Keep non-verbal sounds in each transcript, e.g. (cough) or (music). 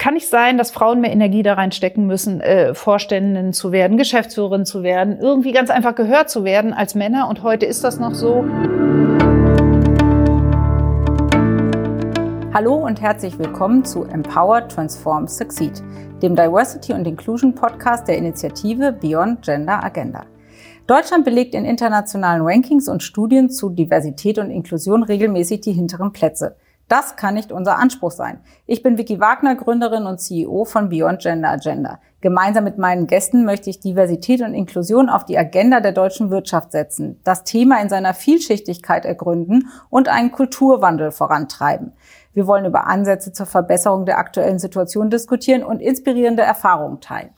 kann nicht sein, dass Frauen mehr Energie da reinstecken müssen, äh, Vorständin zu werden, Geschäftsführerin zu werden, irgendwie ganz einfach gehört zu werden als Männer. Und heute ist das noch so. Hallo und herzlich willkommen zu Empower, Transform, Succeed, dem Diversity und Inclusion Podcast der Initiative Beyond Gender Agenda. Deutschland belegt in internationalen Rankings und Studien zu Diversität und Inklusion regelmäßig die hinteren Plätze. Das kann nicht unser Anspruch sein. Ich bin Vicky Wagner, Gründerin und CEO von Beyond Gender Agenda. Gemeinsam mit meinen Gästen möchte ich Diversität und Inklusion auf die Agenda der deutschen Wirtschaft setzen, das Thema in seiner Vielschichtigkeit ergründen und einen Kulturwandel vorantreiben. Wir wollen über Ansätze zur Verbesserung der aktuellen Situation diskutieren und inspirierende Erfahrungen teilen.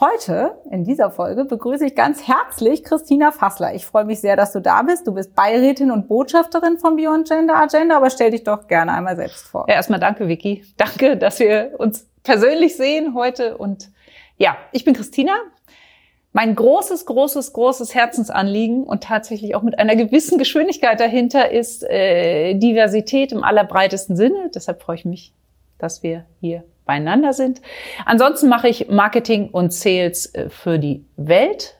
Heute in dieser Folge begrüße ich ganz herzlich Christina Fassler. Ich freue mich sehr, dass du da bist. Du bist Beirätin und Botschafterin von Beyond Gender Agenda, aber stell dich doch gerne einmal selbst vor. Ja, erstmal danke, Vicky. Danke, dass wir uns persönlich sehen heute. Und ja, ich bin Christina. Mein großes, großes, großes Herzensanliegen und tatsächlich auch mit einer gewissen Geschwindigkeit dahinter ist äh, Diversität im allerbreitesten Sinne. Deshalb freue ich mich, dass wir hier beieinander sind. Ansonsten mache ich Marketing und Sales äh, für die Welt.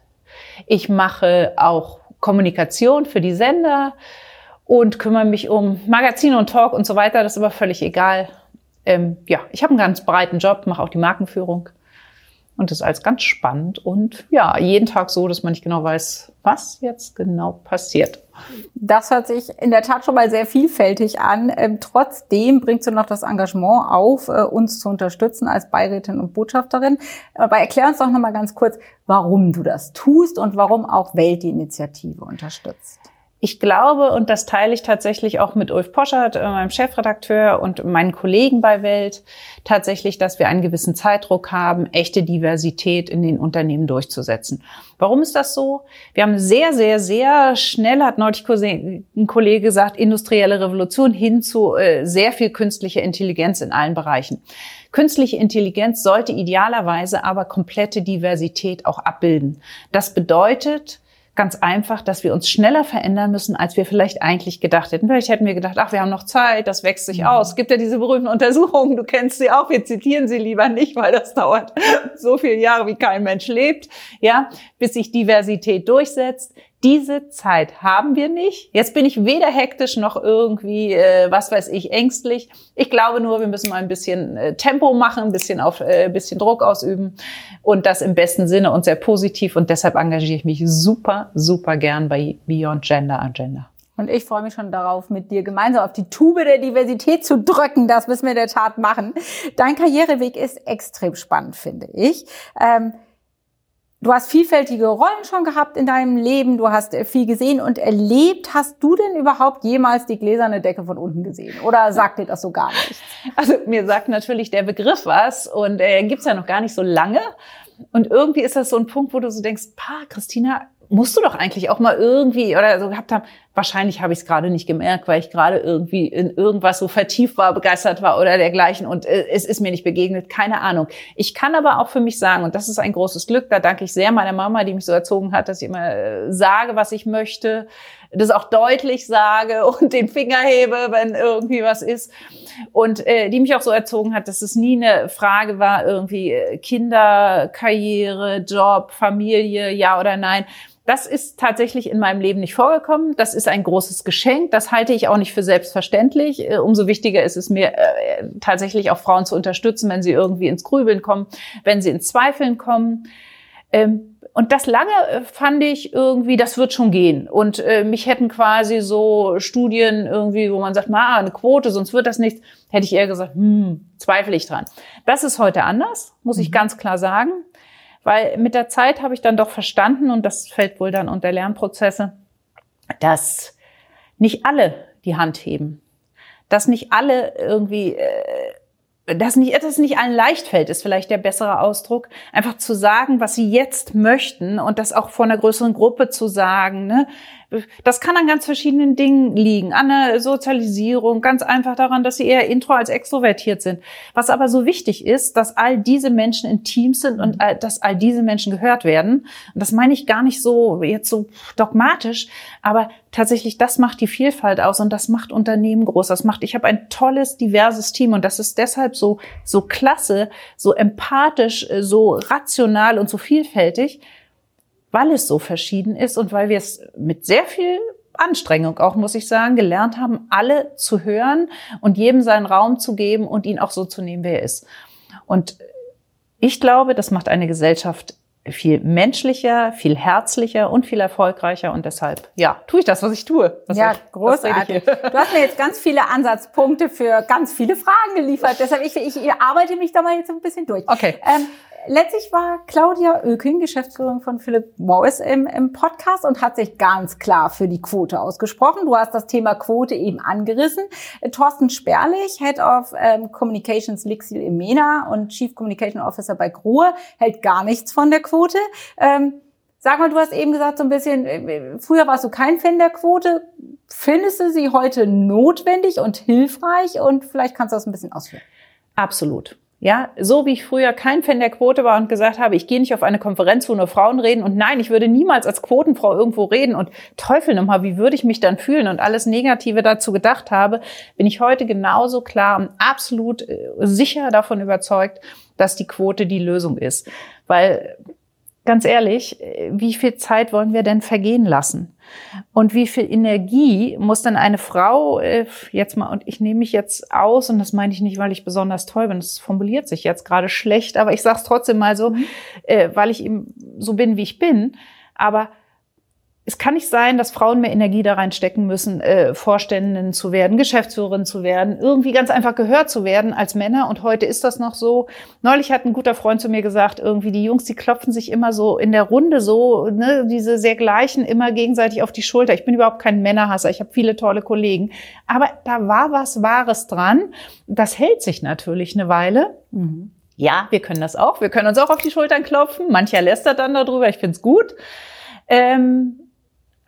Ich mache auch Kommunikation für die Sender und kümmere mich um Magazine und Talk und so weiter. Das ist aber völlig egal. Ähm, ja, ich habe einen ganz breiten Job, mache auch die Markenführung. Und das ist alles ganz spannend und ja, jeden Tag so, dass man nicht genau weiß, was jetzt genau passiert. Das hört sich in der Tat schon mal sehr vielfältig an. Ähm, trotzdem bringst du noch das Engagement auf, äh, uns zu unterstützen als Beirätin und Botschafterin. Aber erklär uns doch noch mal ganz kurz, warum du das tust und warum auch Welt die Initiative unterstützt. Ich glaube, und das teile ich tatsächlich auch mit Ulf Poschert, äh, meinem Chefredakteur und meinen Kollegen bei Welt, tatsächlich, dass wir einen gewissen Zeitdruck haben, echte Diversität in den Unternehmen durchzusetzen. Warum ist das so? Wir haben sehr, sehr, sehr schnell, hat neulich ein Kollege gesagt, industrielle Revolution hin zu äh, sehr viel künstlicher Intelligenz in allen Bereichen. Künstliche Intelligenz sollte idealerweise aber komplette Diversität auch abbilden. Das bedeutet, ganz einfach, dass wir uns schneller verändern müssen, als wir vielleicht eigentlich gedacht hätten. Vielleicht hätten wir gedacht, ach, wir haben noch Zeit, das wächst sich mhm. aus. Es gibt ja diese berühmten Untersuchungen, du kennst sie auch, wir zitieren sie lieber nicht, weil das dauert (laughs) so viele Jahre, wie kein Mensch lebt, ja, bis sich Diversität durchsetzt. Diese Zeit haben wir nicht. Jetzt bin ich weder hektisch noch irgendwie, äh, was weiß ich, ängstlich. Ich glaube nur, wir müssen mal ein bisschen äh, Tempo machen, ein bisschen auf, äh, bisschen Druck ausüben und das im besten Sinne und sehr positiv. Und deshalb engagiere ich mich super, super gern bei Beyond Gender Agenda. Und ich freue mich schon darauf, mit dir gemeinsam auf die Tube der Diversität zu drücken. Das müssen wir in der Tat machen. Dein Karriereweg ist extrem spannend, finde ich. Ähm, Du hast vielfältige Rollen schon gehabt in deinem Leben, du hast äh, viel gesehen und erlebt. Hast du denn überhaupt jemals die gläserne Decke von unten gesehen? Oder sagt dir das so gar nicht? (laughs) Also mir sagt natürlich der Begriff was und äh, gibt's ja noch gar nicht so lange. Und irgendwie ist das so ein Punkt, wo du so denkst, pa, Christina, musst du doch eigentlich auch mal irgendwie oder so gehabt haben. Wahrscheinlich habe ich es gerade nicht gemerkt, weil ich gerade irgendwie in irgendwas so vertieft war, begeistert war oder dergleichen und äh, es ist mir nicht begegnet. Keine Ahnung. Ich kann aber auch für mich sagen, und das ist ein großes Glück, da danke ich sehr meiner Mama, die mich so erzogen hat, dass ich immer äh, sage, was ich möchte, das auch deutlich sage (laughs) und den Finger hebe, wenn irgendwie was ist. Und äh, die mich auch so erzogen hat, dass es nie eine Frage war, irgendwie äh, Kinder, Karriere, Job, Familie, ja oder nein das ist tatsächlich in meinem Leben nicht vorgekommen. Das ist ein großes Geschenk. Das halte ich auch nicht für selbstverständlich. Äh, umso wichtiger ist es mir äh, tatsächlich auch Frauen zu unterstützen, wenn sie irgendwie ins Grübeln kommen, wenn sie ins Zweifeln kommen. Ähm, und das lange äh, fand ich irgendwie, das wird schon gehen. Und mich hätten quasi so Studien irgendwie, wo man sagt, ma, eine Quote, sonst wird das nichts, hätte ich eher gesagt, hm, zweifle ich dran. Das ist heute anders, muss ich mhm. ganz klar sagen. Weil mit der Zeit habe ich dann doch verstanden, und das fällt wohl dann unter Lernprozesse, dass nicht alle die Hand heben. Dass nicht alle irgendwie, äh, dass nicht, dass nicht allen leicht fällt, ist vielleicht der bessere Ausdruck. Einfach zu sagen, was sie jetzt möchten und das auch vor einer größeren Gruppe zu sagen. Ne? Das kann an ganz verschiedenen Dingen liegen. An der Sozialisierung, ganz einfach daran, dass sie eher intro als extrovertiert sind. Was aber so wichtig ist, dass all diese Menschen in Teams sind und dass all diese Menschen gehört werden. Und das meine ich gar nicht so jetzt so dogmatisch, aber tatsächlich das macht die Vielfalt aus und das macht Unternehmen groß. Das macht, ich habe ein tolles, diverses Team und das ist deshalb so, so klasse, so empathisch, so rational und so vielfältig, weil es so verschieden ist und weil wir es mit sehr viel Anstrengung auch, muss ich sagen, gelernt haben, alle zu hören und jedem seinen Raum zu geben und ihn auch so zu nehmen, wer er ist. Und ich glaube, das macht eine Gesellschaft viel menschlicher, viel herzlicher und viel erfolgreicher und deshalb, ja, tue ich das, was ich tue. Was ja, ich, großartig. (laughs) Du hast mir jetzt ganz viele Ansatzpunkte für ganz viele Fragen geliefert. Deshalb, ich, ich, arbeite mich da mal jetzt ein bisschen durch. Okay. Ähm, letztlich war Claudia Oeking, Geschäftsführerin von Philip Morris im, im Podcast und hat sich ganz klar für die Quote ausgesprochen. Du hast das Thema Quote eben angerissen. Thorsten Sperlich, Head of ähm, Communications Lixil im MENA und Chief Communication Officer bei Grohe, hält gar nichts von der Quote. Ähm, Sag mal, du hast eben gesagt, so ein bisschen, äh, früher warst du kein Fan der Quote. Findest du sie heute notwendig und hilfreich? Und vielleicht kannst du das ein bisschen ausführen. Absolut. Ja, so wie ich früher kein Fan der Quote war und gesagt habe, ich gehe nicht auf eine Konferenz, wo nur Frauen reden und nein, ich würde niemals als Quotenfrau irgendwo reden und Teufel nochmal, wie würde ich mich dann fühlen und alles Negative dazu gedacht habe, bin ich heute genauso klar und absolut äh, sicher davon überzeugt, dass die Quote die Lösung ist. Weil ganz ehrlich, wie viel Zeit wollen wir denn vergehen lassen? Und wie viel Energie muss denn eine Frau äh, jetzt mal, und ich nehme mich jetzt aus, und das meine ich nicht, weil ich besonders toll bin, das formuliert sich jetzt gerade schlecht, aber ich sage es trotzdem mal so, mhm. äh, weil ich eben so bin, wie ich bin. Aber es kann nicht sein, dass Frauen mehr Energie da reinstecken müssen, äh, Vorständin zu werden, Geschäftsführerin zu werden, irgendwie ganz einfach gehört zu werden als Männer. Und heute ist das noch so. Neulich hat ein guter Freund zu mir gesagt, irgendwie die Jungs, die klopfen sich immer so in der Runde so, ne, diese sehr gleichen immer gegenseitig auf die Schulter. Ich bin überhaupt kein Männerhasser, ich habe viele tolle Kollegen. Aber da war was Wahres dran. Das hält sich natürlich eine Weile. Mhm. Ja, wir können das auch. Wir können uns auch auf die Schultern klopfen. Mancher lästert dann darüber. Ich find's gut. Ähm,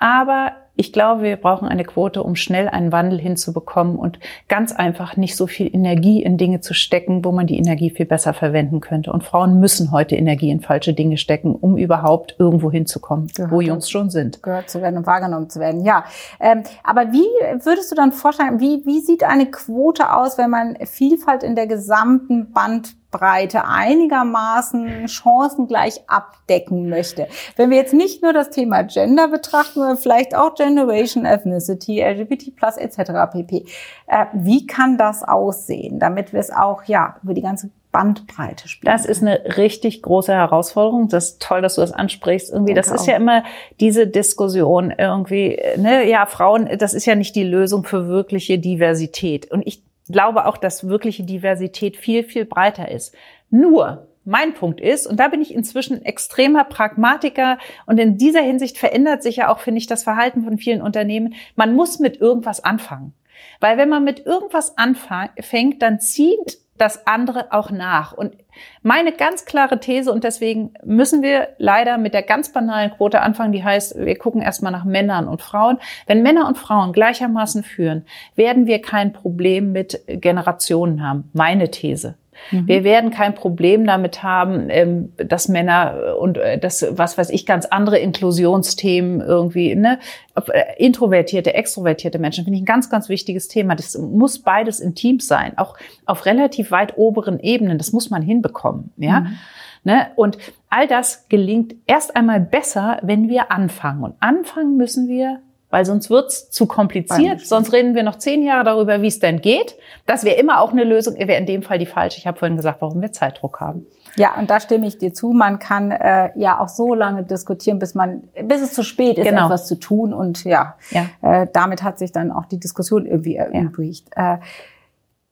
aber ich glaube, wir brauchen eine Quote, um schnell einen Wandel hinzubekommen und ganz einfach nicht so viel Energie in Dinge zu stecken, wo man die Energie viel besser verwenden könnte. Und Frauen müssen heute Energie in falsche Dinge stecken, um überhaupt irgendwo hinzukommen, gehört wo Jungs schon sind. Gehört zu werden und wahrgenommen zu werden, ja. Ähm, aber wie würdest du dann vorstellen, wie, wie sieht eine Quote aus, wenn man Vielfalt in der gesamten Band Breite einigermaßen chancengleich abdecken möchte. Wenn wir jetzt nicht nur das Thema Gender betrachten, sondern vielleicht auch Generation, Ethnicity, LGBT plus etc. pp. Äh, wie kann das aussehen, damit wir es auch ja über die ganze Bandbreite spielen? Das ist eine richtig große Herausforderung. Das ist toll, dass du das ansprichst. Irgendwie, das ist auch. ja immer diese Diskussion irgendwie, ne, ja, Frauen, das ist ja nicht die Lösung für wirkliche Diversität. Und ich glaube auch, dass wirkliche Diversität viel, viel breiter ist. Nur, mein Punkt ist, und da bin ich inzwischen extremer Pragmatiker und in dieser Hinsicht verändert sich ja auch, finde ich, das Verhalten von vielen Unternehmen. Man muss mit irgendwas anfangen. Weil wenn man mit irgendwas anfängt, dann zieht das andere auch nach. Und meine ganz klare These, und deswegen müssen wir leider mit der ganz banalen Quote anfangen, die heißt, wir gucken erstmal nach Männern und Frauen. Wenn Männer und Frauen gleichermaßen führen, werden wir kein Problem mit Generationen haben. Meine These. Mhm. Wir werden kein Problem damit haben, ähm, dass Männer und äh, das, was weiß ich, ganz andere Inklusionsthemen irgendwie, ne, äh, introvertierte, extrovertierte Menschen, finde ich ein ganz, ganz wichtiges Thema. Das muss beides in Teams sein, auch auf relativ weit oberen Ebenen. Das muss man hinbekommen, ja. Mhm. Ne? Und all das gelingt erst einmal besser, wenn wir anfangen. Und anfangen müssen wir weil sonst wird's zu kompliziert. Sonst reden wir noch zehn Jahre darüber, wie es denn geht. Das wäre immer auch eine Lösung, wäre in dem Fall die falsche. Ich habe vorhin gesagt, warum wir Zeitdruck haben. Ja, und da stimme ich dir zu. Man kann äh, ja auch so lange diskutieren, bis man, bis es zu spät ist, genau. etwas zu tun. Und ja, ja. Äh, damit hat sich dann auch die Diskussion irgendwie erübrigt. Ja. Äh,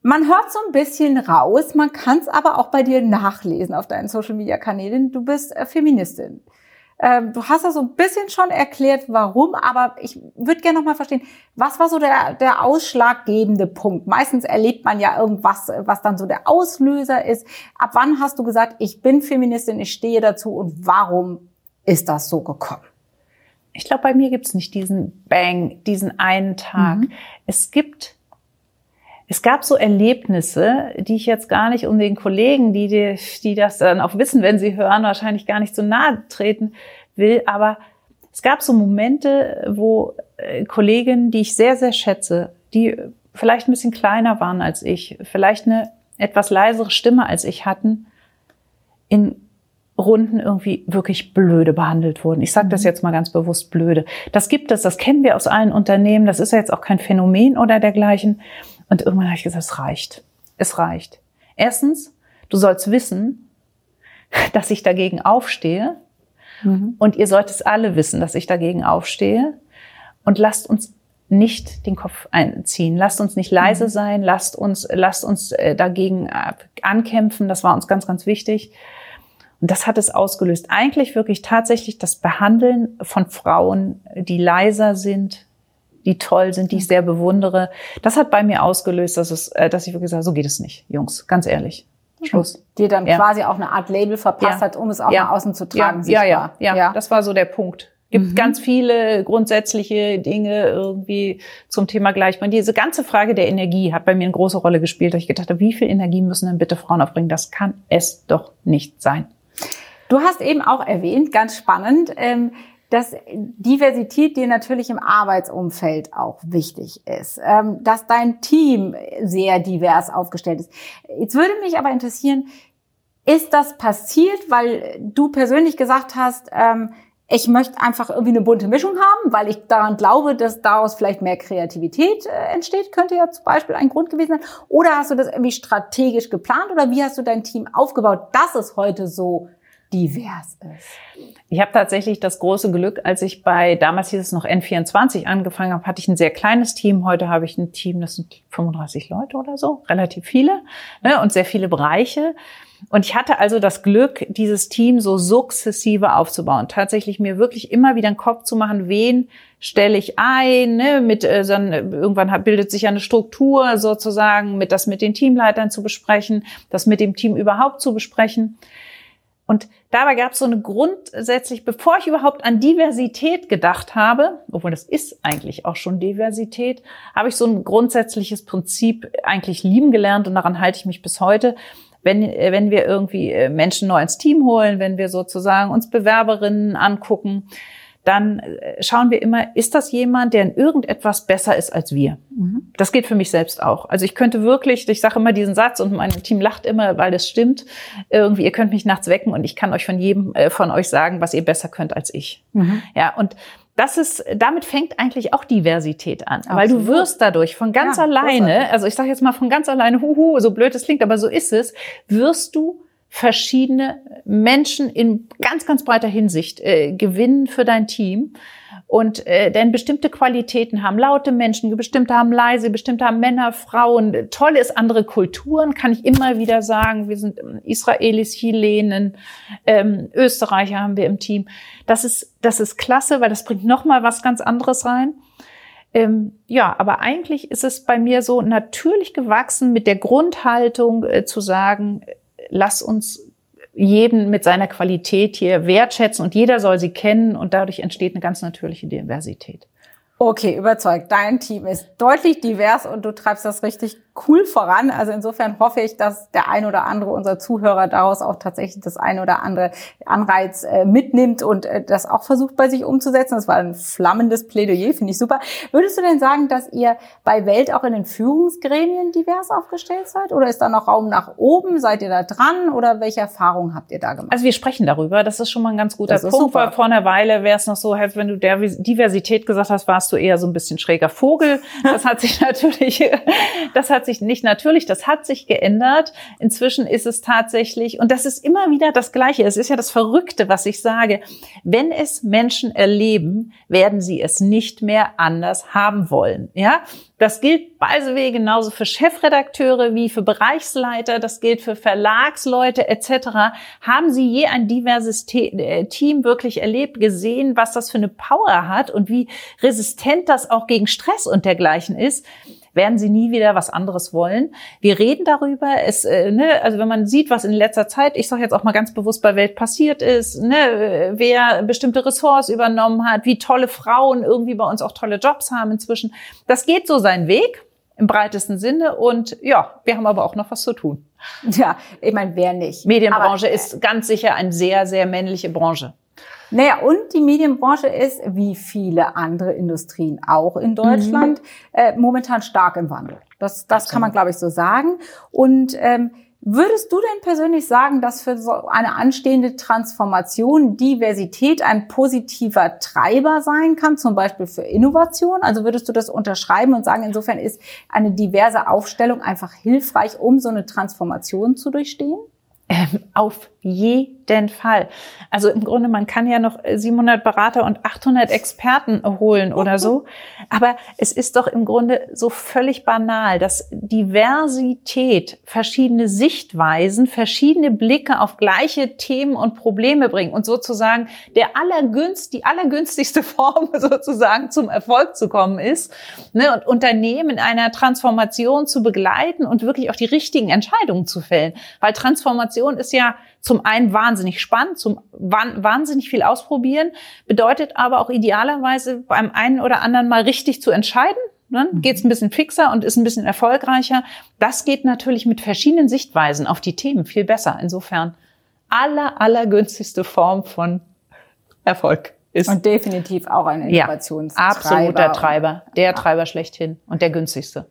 man hört so ein bisschen raus, man kann es aber auch bei dir nachlesen auf deinen Social-Media-Kanälen. Du bist äh, Feministin. Ähm, du hast ja so ein bisschen schon erklärt, warum, aber ich würde gerne noch mal verstehen, was war so der, der ausschlaggebende Punkt? Meistens erlebt man ja irgendwas, was dann so der Auslöser ist. Ab wann hast du gesagt, ich bin Feministin, ich stehe dazu und warum ist das so gekommen? ich glaube, bei mir gibt's nicht diesen Bang, diesen einen Tag. Mhm. Es gibt es gab so Erlebnisse, die ich jetzt gar nicht um den Kollegen, die, die, die das dann auch wissen, wenn sie hören, wahrscheinlich gar nicht so nahe treten will. Aber es gab so Momente, wo äh, Kolleginnen, die ich sehr, sehr schätze, die vielleicht ein bisschen kleiner waren als ich, vielleicht eine etwas leisere Stimme als ich hatten, in Runden irgendwie wirklich blöde behandelt wurden. Ich sage das mhm. jetzt mal ganz bewusst blöde. Das gibt es, das kennen wir aus allen Unternehmen, das ist ja jetzt auch kein Phänomen oder dergleichen. Und irgendwann habe ich gesagt, es reicht. Es reicht. Erstens, du sollst wissen, dass ich dagegen aufstehe. Mhm. Und ihr sollt es alle wissen, dass ich dagegen aufstehe. Und lasst uns nicht den Kopf einziehen. Lasst uns nicht leise mhm. sein. Lasst uns, lasst uns äh, dagegen ankämpfen. Das war uns ganz, ganz wichtig. Und das hat es ausgelöst. Eigentlich wirklich tatsächlich das Behandeln von Frauen, die leiser sind, die toll sind, die ich sehr bewundere. Das hat bei mir ausgelöst, dass es, äh, dass ich wirklich sage, so geht es nicht, Jungs, ganz ehrlich. Schluss. Dir dann ja. quasi auch eine Art Label verpasst ja. hat, um es auch ja. nach außen zu tragen. Ja, ja, ja, ja, das war so der Punkt. Gibt mhm. ganz viele grundsätzliche Dinge irgendwie zum Thema Gleichbehandlung. Diese ganze Frage der Energie hat bei mir eine große Rolle gespielt, dass ich gedacht habe, wie viel Energie müssen denn bitte Frauen aufbringen? Das kann es doch nicht sein. Du hast eben auch erwähnt, ganz spannend, ähm, dass Diversität dir natürlich im Arbeitsumfeld auch wichtig ist, ähm, dass dein Team sehr divers aufgestellt ist. Jetzt würde mich aber interessieren, ist das passiert, weil du persönlich gesagt hast, ähm, ich möchte einfach irgendwie eine bunte Mischung haben, weil ich daran glaube, dass daraus vielleicht mehr Kreativität äh, entsteht, könnte ja zum Beispiel ein Grund gewesen sein. Oder hast du das irgendwie strategisch geplant oder wie hast du dein Team aufgebaut, dass es heute so divers ist? Ich habe tatsächlich das große Glück, als ich bei, damals hieß es noch N24 angefangen habe, hatte ich ein sehr kleines Team. Heute habe ich ein Team, das sind 35 Leute oder so, relativ viele ne, und sehr viele Bereiche. Und ich hatte also das Glück, dieses Team so sukzessive aufzubauen. Tatsächlich mir wirklich immer wieder einen Kopf zu machen, wen stelle ich ein, ne, mit äh, so ein, irgendwann bildet sich eine Struktur sozusagen, mit das mit den Teamleitern zu besprechen, das mit dem Team überhaupt zu besprechen. Und dabei gab es so eine grundsätzlich, bevor ich überhaupt an Diversität gedacht habe, obwohl das ist eigentlich auch schon Diversität, habe ich so ein grundsätzliches Prinzip eigentlich lieben gelernt und daran halte ich mich bis heute. Wenn, wenn wir irgendwie äh, Menschen neu ins Team holen, wenn wir sozusagen uns Bewerberinnen angucken, dann äh, schauen wir immer, ist das jemand, der in irgendetwas besser ist als wir? Mhm. Das geht für mich selbst auch. Also ich könnte wirklich, ich sage immer diesen Satz und mein Team lacht immer, weil das stimmt. Irgendwie, ihr könnt mich nachts wecken und ich kann euch von jedem äh, von euch sagen, was ihr besser könnt als ich. Mhm. Ja, und das ist, damit fängt eigentlich auch Diversität an, Absolut. weil du wirst dadurch von ganz ja, alleine, also ich sage jetzt mal von ganz alleine, huhu, so blöd es klingt, aber so ist es, wirst du verschiedene Menschen in ganz, ganz breiter Hinsicht äh, gewinnen für dein Team. Und äh, denn bestimmte Qualitäten haben laute Menschen, bestimmte haben leise, bestimmte haben Männer, Frauen. Toll ist andere Kulturen, kann ich immer wieder sagen. Wir sind Israelis, Chilenen, ähm, Österreicher haben wir im Team. Das ist das ist klasse, weil das bringt noch mal was ganz anderes rein. Ähm, ja, aber eigentlich ist es bei mir so natürlich gewachsen mit der Grundhaltung äh, zu sagen, lass uns jeden mit seiner Qualität hier wertschätzen und jeder soll sie kennen und dadurch entsteht eine ganz natürliche Diversität. Okay, überzeugt. Dein Team ist deutlich divers und du treibst das richtig cool voran. Also insofern hoffe ich, dass der ein oder andere unserer Zuhörer daraus auch tatsächlich das ein oder andere Anreiz äh, mitnimmt und äh, das auch versucht bei sich umzusetzen. Das war ein flammendes Plädoyer, finde ich super. Würdest du denn sagen, dass ihr bei Welt auch in den Führungsgremien divers aufgestellt seid? Oder ist da noch Raum nach oben? Seid ihr da dran? Oder welche Erfahrungen habt ihr da gemacht? Also wir sprechen darüber. Das ist schon mal ein ganz guter Punkt. Super. Vor einer Weile wäre es noch so, wenn du Diversität gesagt hast, warst du eher so ein bisschen schräger Vogel. Das hat sich (laughs) natürlich, das hat sich nicht natürlich, das hat sich geändert. Inzwischen ist es tatsächlich, und das ist immer wieder das Gleiche. Es ist ja das Verrückte, was ich sage. Wenn es Menschen erleben, werden sie es nicht mehr anders haben wollen. Ja, das gilt way genauso für Chefredakteure wie für Bereichsleiter. Das gilt für Verlagsleute etc. Haben Sie je ein diverses äh, Team wirklich erlebt, gesehen, was das für eine Power hat und wie resistent das auch gegen Stress und dergleichen ist? Werden sie nie wieder was anderes wollen. Wir reden darüber, es, äh, ne, also wenn man sieht, was in letzter Zeit, ich sage jetzt auch mal ganz bewusst bei Welt passiert ist, ne, wer bestimmte Ressorts übernommen hat, wie tolle Frauen irgendwie bei uns auch tolle Jobs haben inzwischen. Das geht so seinen Weg im breitesten Sinne und ja, wir haben aber auch noch was zu tun. Ja, ich meine, wer nicht? Medienbranche aber, ist ganz sicher eine sehr, sehr männliche Branche. Naja, und die Medienbranche ist, wie viele andere Industrien auch in Deutschland, mhm. äh, momentan stark im Wandel. Das, das kann man, glaube ich, so sagen. Und ähm, Würdest du denn persönlich sagen, dass für so eine anstehende Transformation Diversität ein positiver Treiber sein kann, zum Beispiel für Innovation? Also würdest du das unterschreiben und sagen, insofern ist eine diverse Aufstellung einfach hilfreich, um so eine Transformation zu durchstehen? Ähm, auf jeden Fall. Also im Grunde, man kann ja noch 700 Berater und 800 Experten holen oder so. (laughs) Aber es ist doch im Grunde so völlig banal, dass Diversität verschiedene Sichtweisen, verschiedene Blicke auf gleiche Themen und Probleme bringt und sozusagen der allergünst, die allergünstigste (laughs) Form sozusagen zum Erfolg zu kommen ist ne, und Unternehmen in einer Transformation zu begleiten und wirklich auch die richtigen Entscheidungen zu fällen. Weil Transformation ist ja zum einen wahnsinnig spannend, zum wahnsinnig viel ausprobieren, bedeutet aber auch idealerweise beim einen oder anderen mal richtig zu entscheiden. Ne? Mhm. Geht es ein bisschen fixer und ist ein bisschen erfolgreicher. Das geht natürlich mit verschiedenen Sichtweisen auf die Themen viel besser. Insofern aller, allergünstigste Form von Erfolg ist. Und definitiv auch ein Innovationstreiber. Ja, absoluter Treiber. Der Treiber schlechthin und der günstigste.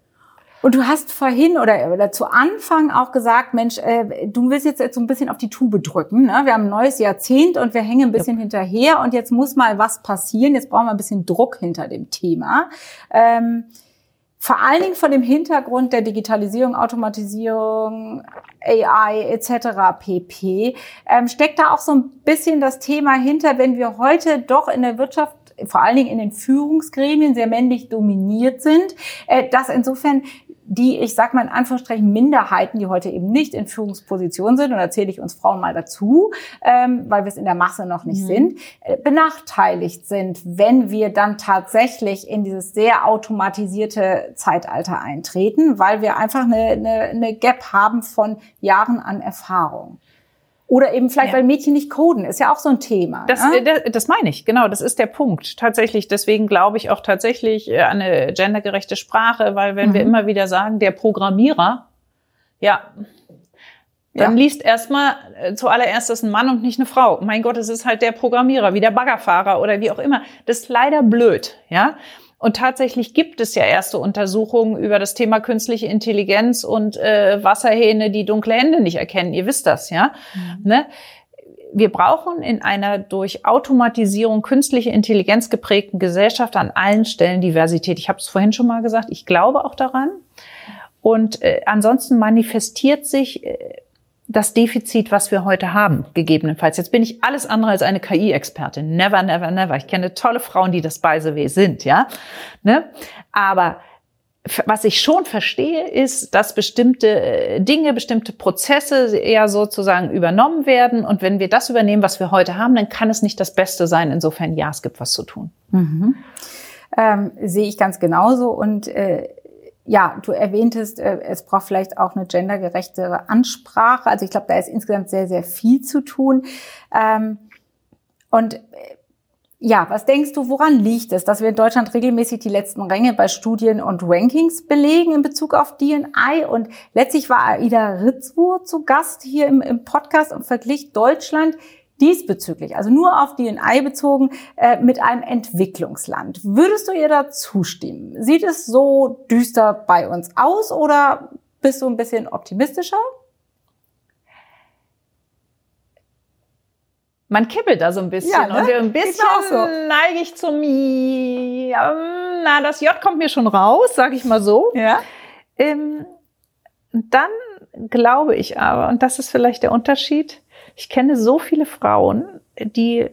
Und du hast vorhin oder, oder zu Anfang auch gesagt, Mensch, äh, du willst jetzt, jetzt so ein bisschen auf die Tube drücken. Ne? Wir haben ein neues Jahrzehnt und wir hängen ein bisschen ja. hinterher und jetzt muss mal was passieren. Jetzt brauchen wir ein bisschen Druck hinter dem Thema. Ähm, vor allen Dingen von dem Hintergrund der Digitalisierung, Automatisierung, AI etc. pp. Ähm, steckt da auch so ein bisschen das Thema hinter, wenn wir heute doch in der Wirtschaft vor allen Dingen in den Führungsgremien sehr männlich dominiert sind, äh, dass insofern die, ich sag mal in Anführungsstrichen, Minderheiten, die heute eben nicht in Führungspositionen sind, und da zähle ich uns Frauen mal dazu, ähm, weil wir es in der Masse noch nicht mhm. sind, äh, benachteiligt sind, wenn wir dann tatsächlich in dieses sehr automatisierte Zeitalter eintreten, weil wir einfach eine, eine, eine Gap haben von Jahren an Erfahrung. Oder eben vielleicht, ja. weil Mädchen nicht coden, ist ja auch so ein Thema. Das, ne? das, das meine ich, genau, das ist der Punkt. Tatsächlich, deswegen glaube ich auch tatsächlich äh, an eine gendergerechte Sprache, weil wenn mhm. wir immer wieder sagen, der Programmierer, ja, dann ja. liest erstmal äh, zuallererst das ein Mann und nicht eine Frau. Mein Gott, es ist halt der Programmierer, wie der Baggerfahrer oder wie auch immer. Das ist leider blöd, ja. Und tatsächlich gibt es ja erste Untersuchungen über das Thema künstliche Intelligenz und äh, Wasserhähne, die dunkle Hände nicht erkennen. Ihr wisst das, ja. Mhm. Ne? Wir brauchen in einer durch Automatisierung künstliche Intelligenz geprägten Gesellschaft an allen Stellen Diversität. Ich habe es vorhin schon mal gesagt. Ich glaube auch daran. Und äh, ansonsten manifestiert sich äh, das Defizit, was wir heute haben, gegebenenfalls. Jetzt bin ich alles andere als eine KI-Expertin. Never, never, never. Ich kenne tolle Frauen, die das by the sind, ja. Ne? Aber was ich schon verstehe, ist, dass bestimmte äh, Dinge, bestimmte Prozesse eher sozusagen übernommen werden. Und wenn wir das übernehmen, was wir heute haben, dann kann es nicht das Beste sein. Insofern, ja, es gibt was zu tun. Mhm. Ähm, sehe ich ganz genauso. Und äh, ja, du erwähntest, äh, es braucht vielleicht auch eine gendergerechtere Ansprache. Also ich glaube, da ist insgesamt sehr, sehr viel zu tun. Ähm, und äh, ja, was denkst du, woran liegt es, dass wir in Deutschland regelmäßig die letzten Ränge bei Studien und Rankings belegen in Bezug auf DNI? Und letztlich war Aida Ritzwur zu Gast hier im, im Podcast und verglich Deutschland diesbezüglich, also nur auf DNI bezogen, äh, mit einem Entwicklungsland. Würdest du ihr da zustimmen? Sieht es so düster bei uns aus oder bist du ein bisschen optimistischer? Man kippelt da so ein bisschen ja, ne? und ein bisschen so. neige ich zum, ja, na, das J kommt mir schon raus, sag ich mal so. Ja. Ähm, dann glaube ich aber, und das ist vielleicht der Unterschied, ich kenne so viele Frauen, die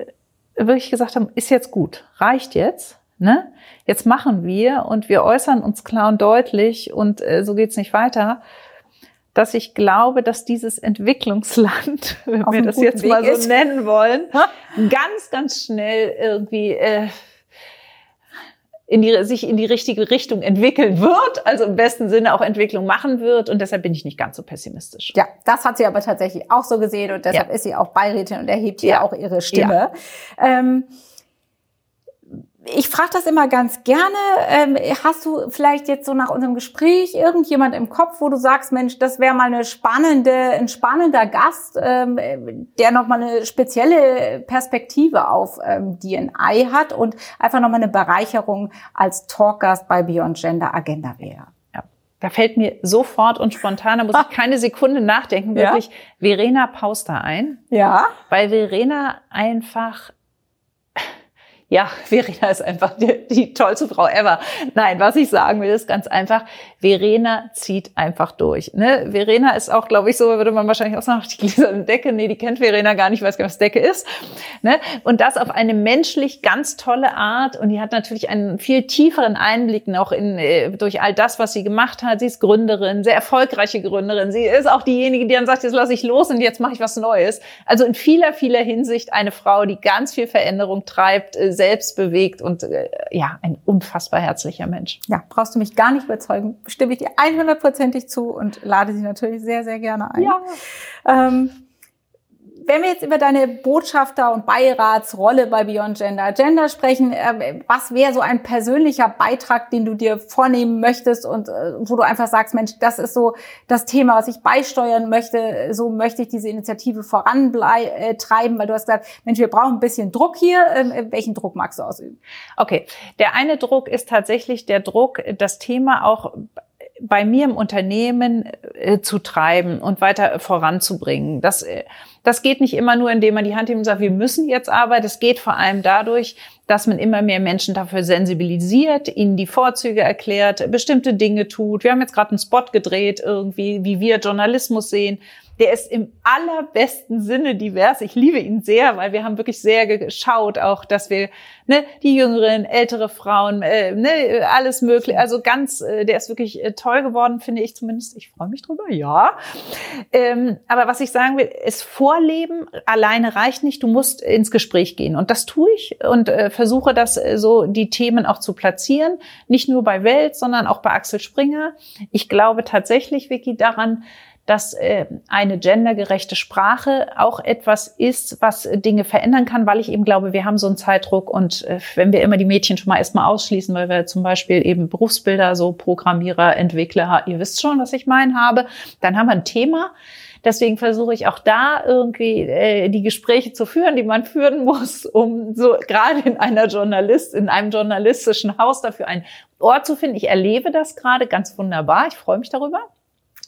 wirklich gesagt haben, ist jetzt gut, reicht jetzt, ne? Jetzt machen wir und wir äußern uns klar und deutlich und äh, so geht's nicht weiter, dass ich glaube, dass dieses Entwicklungsland, (laughs) wenn wir das jetzt Weg mal so ist. nennen wollen, ganz, ganz schnell irgendwie äh, in die, sich in die richtige Richtung entwickeln wird, also im besten Sinne auch Entwicklung machen wird. Und deshalb bin ich nicht ganz so pessimistisch. Ja, das hat sie aber tatsächlich auch so gesehen und deshalb ja. ist sie auch Beirätin und erhebt hier ja. auch ihre Stimme. Ja. Ähm, ich frage das immer ganz gerne. Ähm, hast du vielleicht jetzt so nach unserem Gespräch irgendjemand im Kopf, wo du sagst, Mensch, das wäre mal eine spannende, ein spannender Gast, ähm, der nochmal eine spezielle Perspektive auf ähm, DNI hat und einfach nochmal eine Bereicherung als Talkgast bei Beyond Gender Agenda wäre? Da fällt mir sofort und spontan, da muss ich (laughs) keine Sekunde nachdenken, wirklich ja? Verena Pauster ein. Ja. Weil Verena einfach ja, (laughs) Verena ist einfach die, die, tollste Frau ever. Nein, was ich sagen will, ist ganz einfach, Verena zieht einfach durch. Ne? Verena ist auch, glaube ich, so würde man wahrscheinlich auch sagen, (laughs) die gläserne Decke, nee, die kennt Verena gar nicht, weiß gar nicht, was Decke ist. Ne? Und das auf eine menschlich ganz tolle Art. Und die hat natürlich einen viel tieferen Einblick noch in, äh, durch all das, was sie gemacht hat. Sie ist Gründerin, sehr erfolgreiche Gründerin. Sie ist auch diejenige, die dann sagt, jetzt lasse ich los und jetzt mache ich was Neues. Also in vieler, vieler Hinsicht eine Frau, die ganz viel Veränderung treibt, äh, selbst bewegt und äh, ja, ein unfassbar herzlicher Mensch. Ja, brauchst du mich gar nicht überzeugen, stimme ich dir 100%ig zu und lade sie natürlich sehr, sehr gerne ein. Ja. Ähm, wenn wir jetzt über deine Botschafter- und Beiratsrolle bei Beyond Gender Gender sprechen, äh, was wäre so ein persönlicher Beitrag, den du dir vornehmen möchtest und äh, wo du einfach sagst, Mensch, das ist so das Thema, was ich beisteuern möchte, so möchte ich diese Initiative vorantreiben, weil du hast gesagt, Mensch, wir brauchen ein bisschen Druck hier. Ähm, welchen Druck magst du ausüben? Okay, der eine Druck ist tatsächlich der Druck, das Thema auch bei mir im Unternehmen äh, zu treiben und weiter voranzubringen. Das, äh, das geht nicht immer nur, indem man die Hand hebt und sagt, wir müssen jetzt arbeiten. Es geht vor allem dadurch, dass man immer mehr Menschen dafür sensibilisiert, ihnen die Vorzüge erklärt, bestimmte Dinge tut. Wir haben jetzt gerade einen Spot gedreht, irgendwie, wie wir Journalismus sehen. Der ist im allerbesten Sinne divers. Ich liebe ihn sehr, weil wir haben wirklich sehr geschaut, auch, dass wir ne, die Jüngeren, ältere Frauen, äh, ne, alles mögliche. Also ganz, äh, der ist wirklich äh, toll geworden, finde ich zumindest. Ich freue mich drüber, ja. Ähm, aber was ich sagen will, ist Vorleben alleine reicht nicht. Du musst ins Gespräch gehen und das tue ich und äh, versuche das äh, so die Themen auch zu platzieren, nicht nur bei Welt, sondern auch bei Axel Springer. Ich glaube tatsächlich, Vicky, daran, dass äh, eine gendergerechte Sprache auch etwas ist, was Dinge verändern kann, weil ich eben glaube, wir haben so einen Zeitdruck und äh, wenn wir immer die Mädchen schon mal erstmal ausschließen, weil wir zum Beispiel eben Berufsbilder, so Programmierer, Entwickler, ihr wisst schon, was ich meine, habe, dann haben wir ein Thema. Deswegen versuche ich auch da irgendwie äh, die Gespräche zu führen, die man führen muss, um so gerade in einer Journalist, in einem journalistischen Haus dafür einen Ort zu finden. Ich erlebe das gerade ganz wunderbar. Ich freue mich darüber.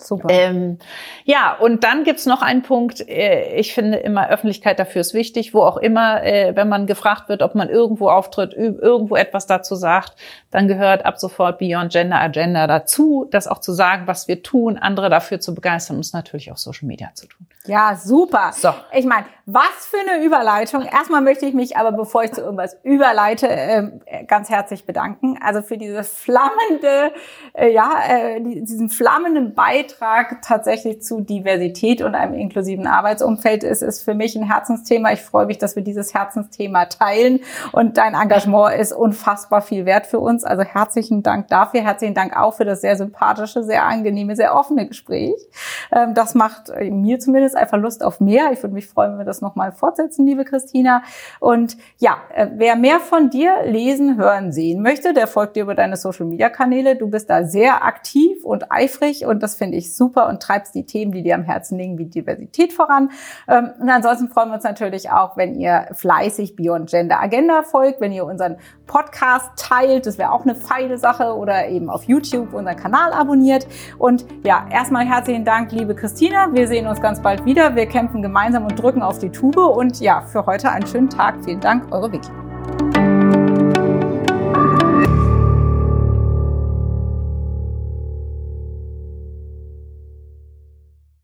Super. Ähm, ja, und dann gibt's noch einen Punkt, äh, ich finde immer Öffentlichkeit dafür ist wichtig, wo auch immer, äh, wenn man gefragt wird, ob man irgendwo auftritt, irgendwo etwas dazu sagt, dann gehört ab sofort Beyond Gender Agenda dazu, das auch zu sagen, was wir tun, andere dafür zu begeistern, und natürlich auch Social Media zu tun. Ja, super. So. Ich meine, was für eine Überleitung. Erstmal möchte ich mich aber, bevor ich zu irgendwas überleite, ähm, ganz herzlich bedanken. Also für diese flammende, äh, ja, äh, diesen flammenden Beitrag tatsächlich zu Diversität und einem inklusiven Arbeitsumfeld ist, ist für mich ein Herzensthema. Ich freue mich, dass wir dieses Herzensthema teilen und dein Engagement ist unfassbar viel wert für uns. Also herzlichen Dank dafür. Herzlichen Dank auch für das sehr sympathische, sehr angenehme, sehr offene Gespräch. Ähm, das macht mir zumindest einfach Lust auf mehr. Ich würde mich freuen, wenn wir das nochmal fortsetzen, liebe Christina. Und ja, äh, wer mehr von dir lesen, hören, sehen möchte, der folgt dir über deine Social-Media-Kanäle. Du bist da sehr aktiv und eifrig und das finde ich super und treibst die Themen, die dir am Herzen liegen, wie Diversität voran. Ähm, und ansonsten freuen wir uns natürlich auch, wenn ihr fleißig Beyond Gender Agenda folgt, wenn ihr unseren Podcast teilt. Das wäre auch eine feine Sache oder eben auf YouTube unseren Kanal abonniert. Und ja, erstmal herzlichen Dank, liebe Christina. Wir sehen uns ganz bald wieder. Wir kämpfen gemeinsam und drücken auf die Tube. Und ja, für heute einen schönen Tag. Vielen Dank, eure Vicky.